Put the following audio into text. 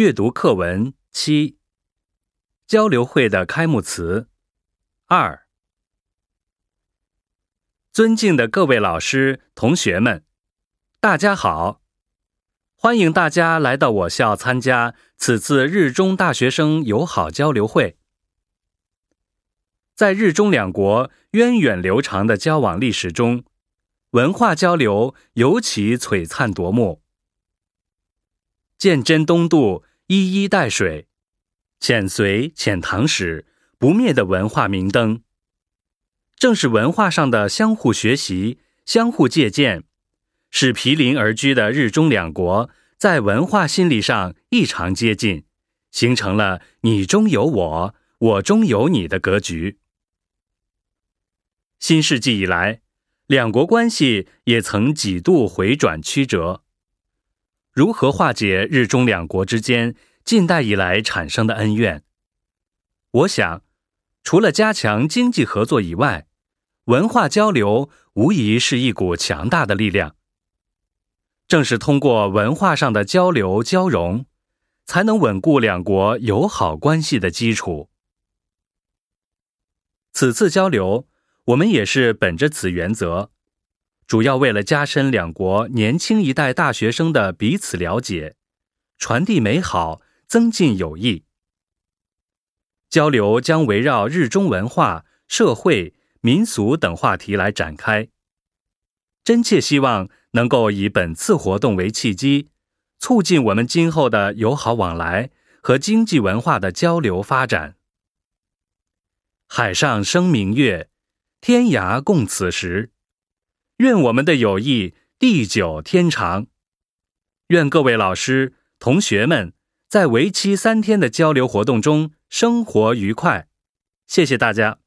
阅读课文七。交流会的开幕词二。尊敬的各位老师、同学们，大家好！欢迎大家来到我校参加此次日中大学生友好交流会。在日中两国源远流长的交往历史中，文化交流尤其璀璨夺目。鉴真东渡，一衣带水，遣隋遣唐史，不灭的文化明灯。正是文化上的相互学习、相互借鉴，使毗邻而居的日中两国在文化心理上异常接近，形成了“你中有我，我中有你”的格局。新世纪以来，两国关系也曾几度回转曲折。如何化解日中两国之间近代以来产生的恩怨？我想，除了加强经济合作以外，文化交流无疑是一股强大的力量。正是通过文化上的交流交融，才能稳固两国友好关系的基础。此次交流，我们也是本着此原则。主要为了加深两国年轻一代大学生的彼此了解，传递美好，增进友谊。交流将围绕日中文化、社会、民俗等话题来展开。真切希望能够以本次活动为契机，促进我们今后的友好往来和经济文化的交流发展。海上生明月，天涯共此时。愿我们的友谊地久天长。愿各位老师、同学们在为期三天的交流活动中生活愉快。谢谢大家。